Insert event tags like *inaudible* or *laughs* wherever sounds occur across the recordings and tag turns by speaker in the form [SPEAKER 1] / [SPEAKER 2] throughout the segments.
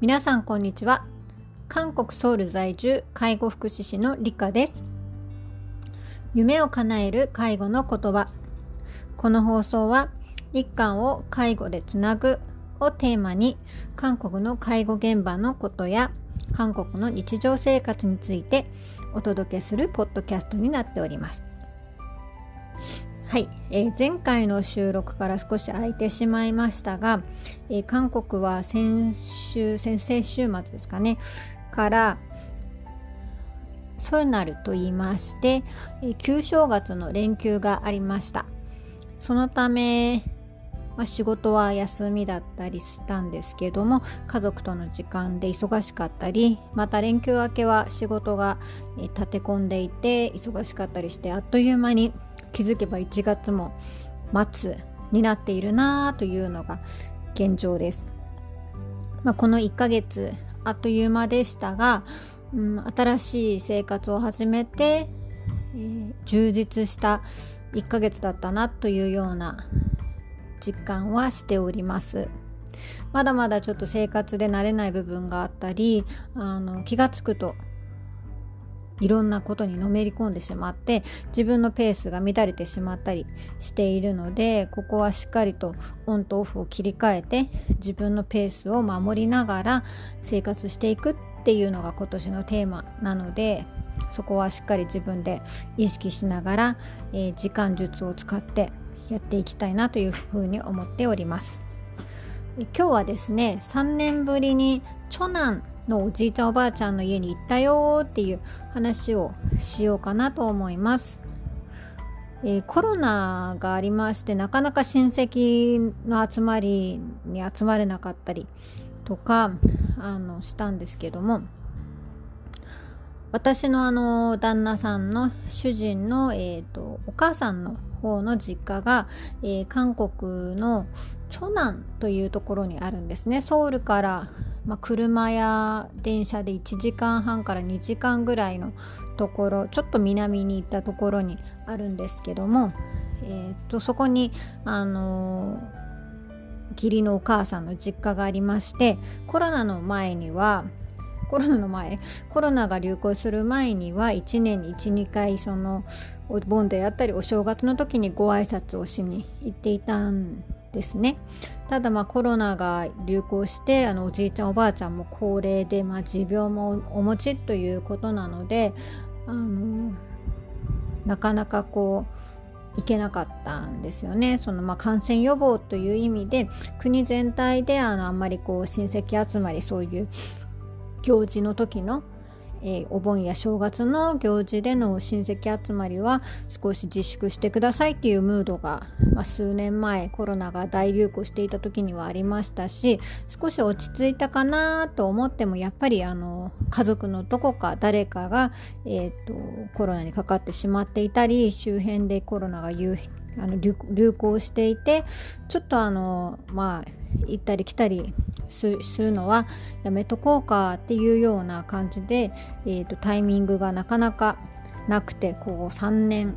[SPEAKER 1] 皆さんこんにちは。韓国ソウル在住介護福祉士のリカです。夢を叶える介護の言葉。この放送は日韓を介護でつなぐをテーマに韓国の介護現場のことや韓国の日常生活についてお届けするポッドキャストになっております。はい、えー、前回の収録から少し空いてしまいましたが、えー、韓国は先週先々週末ですかね。からソルナルと言いまして、えー、旧正月の連休がありました。そのため、まあ、仕事は休みだったりしたんですけども家族との時間で忙しかったりまた連休明けは仕事が、立て込んでいて忙しかったりしてあっという間に気づけば1月も末になっているなあというのが現状です。まあ、この1ヶ月あっという間でしたが、うん、新しい生活を始めて、えー、充実した1ヶ月だったなというような実感はしております。まだまだちょっと生活で慣れない部分があったりあの気が付くといろんなことにのめり込んでしまって自分のペースが乱れてしまったりしているのでここはしっかりとオンとオフを切り替えて自分のペースを守りながら生活していくっていうのが今年のテーマなのでそこはしっかり自分で意識しながら、えー、時間術を使ってやっていきたいなというふうに思っております。今日はですね3年ぶりに長男のおじいちゃんおばあちゃんの家に行ったよっていう話をしようかなと思います。えー、コロナがありましてなかなか親戚の集まりに集まれなかったりとかあのしたんですけども私のあの旦那さんの主人の、えーと、お母さんの方の実家が、えー、韓国のチョナンというところにあるんですね。ソウルからまあ、車や電車で1時間半から2時間ぐらいのところちょっと南に行ったところにあるんですけども、えー、とそこにあの義理のお母さんの実家がありましてコロナの前にはコロナの前コロナが流行する前には1年に12回そのお盆であったりお正月の時にご挨拶をしに行っていたんですね。ただまあコロナが流行してあのおじいちゃんおばあちゃんも高齢で、まあ、持病もお持ちということなのであのなかなかこう行けなかったんですよね。そのまあ感染予防という意味で国全体であのあんまりこう親戚集まりそういう行事の時のえー、お盆や正月の行事での親戚集まりは少し自粛してくださいっていうムードが、まあ、数年前コロナが大流行していた時にはありましたし少し落ち着いたかなと思ってもやっぱりあの家族のどこか誰かが、えーと、コロナにかかってしまっていたり周辺でコロナが流行あの流行していてちょっとあのまあ行ったり来たりするのはやめとこうかっていうような感じで、えーと、タイミングがなかなかなくてこう3年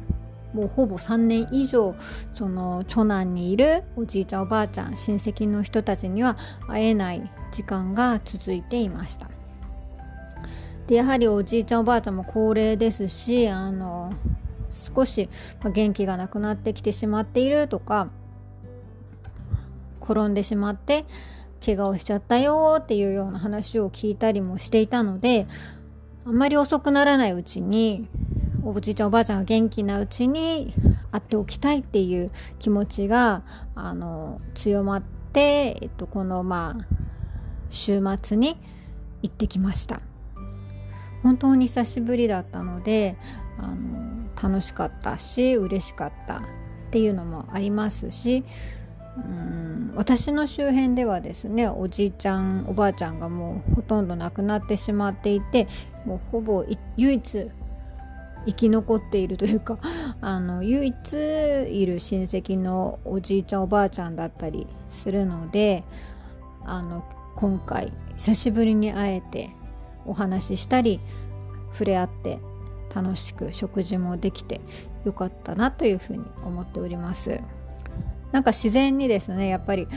[SPEAKER 1] もうほぼ3年以上その長男にいるおじいちゃんおばあちゃん親戚の人たちには会えない時間が続いていました。でやはりおじいちゃんおばあちゃんも高齢ですしあの少し元気がなくなってきてしまっているとか転んでしまって怪我をしちゃったよっていうような話を聞いたりもしていたのであんまり遅くならないうちにおじいちゃんおばあちゃんが元気なうちに会っておきたいっていう気持ちがあの強まって、えっと、このまあ週末に行ってきました。本当に久しぶりだったのであの楽しかったし嬉しかったっていうのもありますしうん私の周辺ではですねおじいちゃんおばあちゃんがもうほとんど亡くなってしまっていてもうほぼ唯一生き残っているというか *laughs* あの唯一いる親戚のおじいちゃんおばあちゃんだったりするのであの今回久しぶりに会えてお話ししたり触れ合って楽しく食事もできてよかったなというふうに思っております。なんか自然にですねやっぱり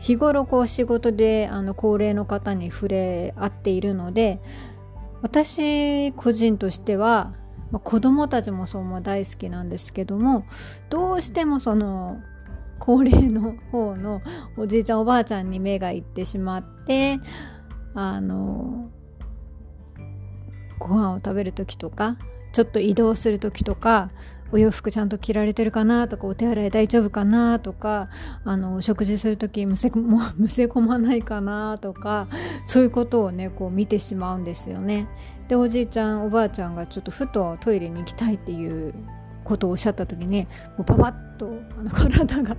[SPEAKER 1] 日頃こう仕事であの高齢の方に触れ合っているので私個人としては、まあ、子供たちもそうも大好きなんですけどもどうしてもその高齢の方のおじいちゃんおばあちゃんに目がいってしまってあのご飯を食べる時とかちょっと移動する時とかお洋服ちゃんと着られてるかなとかお手洗い大丈夫かなとかあの食事する時むせも *laughs* むせ込まないかなとかそういうことをねこう見てしまうんですよね。でおじいちゃんおばあちゃんがちょっとふとトイレに行きたいっていうことをおっしゃった時にもうパパッとあの体が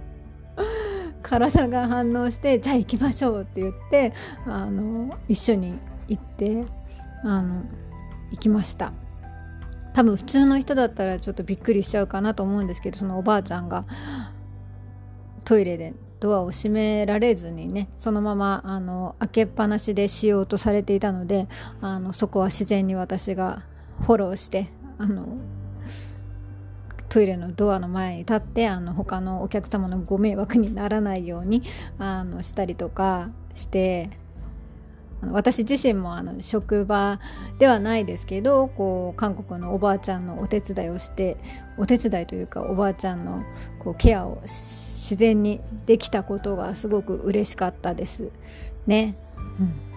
[SPEAKER 1] *laughs* 体が反応してじゃあ行きましょうって言ってあの一緒に行ってあの行きました。多分普通の人だったらちょっとびっくりしちゃうかなと思うんですけどそのおばあちゃんが。トイレでドアを閉められずにねそのままあの開けっぱなしでしようとされていたのであのそこは自然に私がフォローしてあのトイレのドアの前に立ってあの他のお客様のご迷惑にならないようにあのしたりとかして私自身もあの職場ではないですけどこう韓国のおばあちゃんのお手伝いをしてお手伝いというかおばあちゃんのこうケアを自然にできたことがすごく嬉しかったですね。うん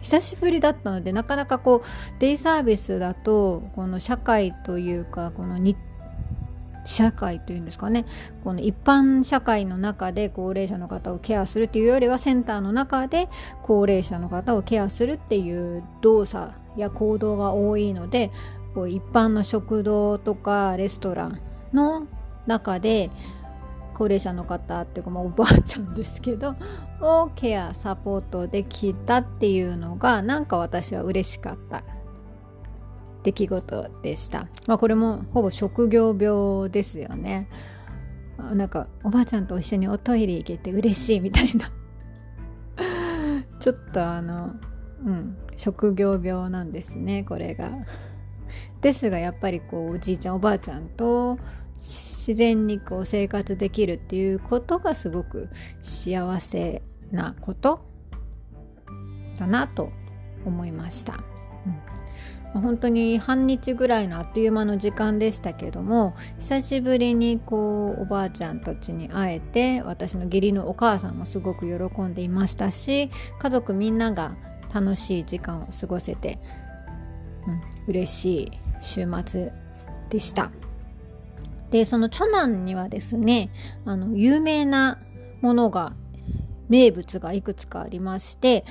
[SPEAKER 1] 久しぶりだったのでなかなかこうデイサービスだとこの社会というかこの日社会というんですかね。この一般社会の中で高齢者の方をケアするというよりはセンターの中で高齢者の方をケアするっていう動作や行動が多いのでこう一般の食堂とかレストランの中で高齢者の方っていうか、まあ、おばあちゃんですけどをケアサポートできたっていうのがなんか私は嬉しかった。出来事でした。まあ、これもほぼ職業病ですよね。なんかおばあちゃんと一緒におトイレ行けて嬉しいみたいな *laughs* ちょっとあのうん職業病なんですねこれが。ですがやっぱりこうおじいちゃんおばあちゃんと自然にこう生活できるっていうことがすごく幸せなことだなと思いました。うん本当に半日ぐらいのあっという間の時間でしたけども久しぶりにこうおばあちゃんたちに会えて私の義理のお母さんもすごく喜んでいましたし家族みんなが楽しい時間を過ごせて、うん、嬉しい週末でした。でその長男にはですねあの有名なものが名物がいくつかありまして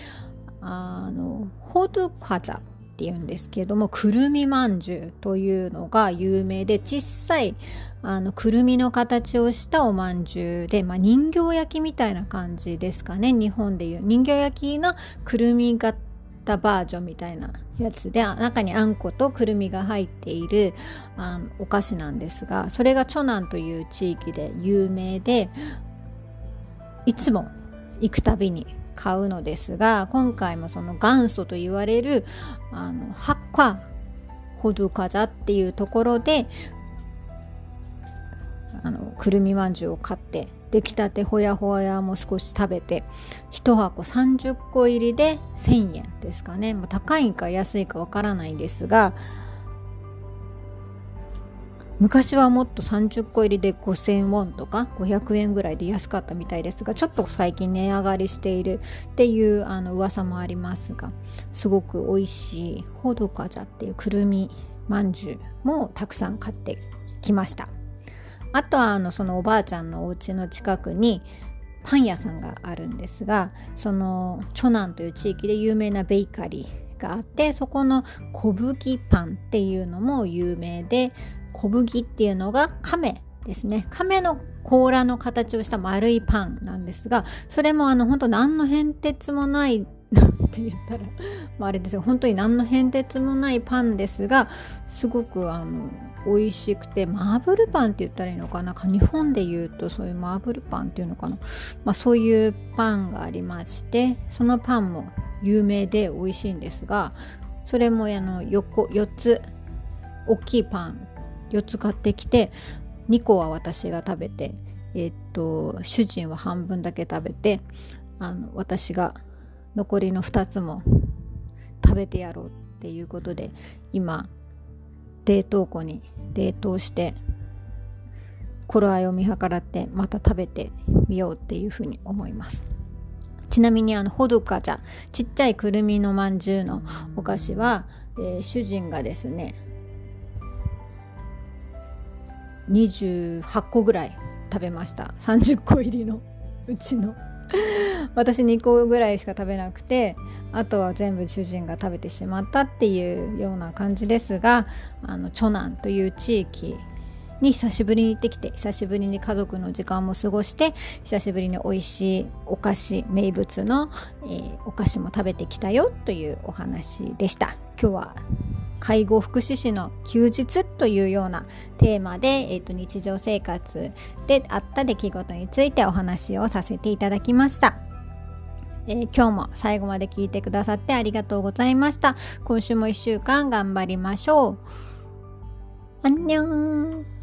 [SPEAKER 1] あのホドゥカザっていうんですけれどもくるみまんじゅうというのが有名で小さいあのくるみの形をしたおまんじゅうで、まあ、人形焼きみたいな感じですかね日本でいう。人形焼きのくるみ型バージョンみたいなやつで中にあんことくるみが入っているあのお菓子なんですがそれがチョナンという地域で有名でいつも行くたびに買うのですが今回もその元祖と言われるあのハッカホドゥカザっていうところであのくるみまんじゅうを買って出来たてほやほやも少し食べて1箱30個入りで1000円ですかね、ま、高いか安いかわからないですが昔はもっと30個入りで5000ウォンとか500円ぐらいで安かったみたいですがちょっと最近値上がりしているっていうあの噂もありますがすごく美味しいホドカジャっていうくるみまんじゅうもたくさん買ってきました。あとはあのそのおばあちゃんのお家の近くにパン屋さんがあるんですがそのチョナンという地域で有名なベーカリーがあってそこの小麦パンっていうのも有名で小麦っていうのが亀ですね。亀の甲羅の形をした丸いパンなんですがそれもあの本当何の変哲もないって言ったら、*laughs* まあ、れですが本当に何の変哲もないパンですがすごくあの美味しくてマーブルパンって言ったらいいのかな。日本で言うとそういうマーブルパンっていうのかな、まあ、そういうパンがありましてそのパンも有名で美味しいんですがそれもあの横4つ大きいパン4つ買ってきて2個は私が食べてえっと主人は半分だけ食べてあの私が残りの2つも食べてやろうっていうことで今冷凍庫に冷凍して頃合いを見計らってまた食べてみようっていうふうに思います。ちなみにあのほどかじゃちっちゃいくるみのまんじゅうのお菓子は、えー、主人がですね28個ぐらい食べました。30個入りの。うちの。私2個ぐらいしか食べなくてあとは全部主人が食べてしまったっていうような感じですがあの長男という地域に久しぶりに行ってきて久しぶりに家族の時間も過ごして久しぶりに美味しいお菓子名物の、えー、お菓子も食べてきたよというお話でした。今日は介護福祉士の休日というようなテーマで、えーと、日常生活であった出来事についてお話をさせていただきました。えー、今日も最後まで聞いてくださってありがとうございました。今週も1週間頑張りましょう。あんにゃん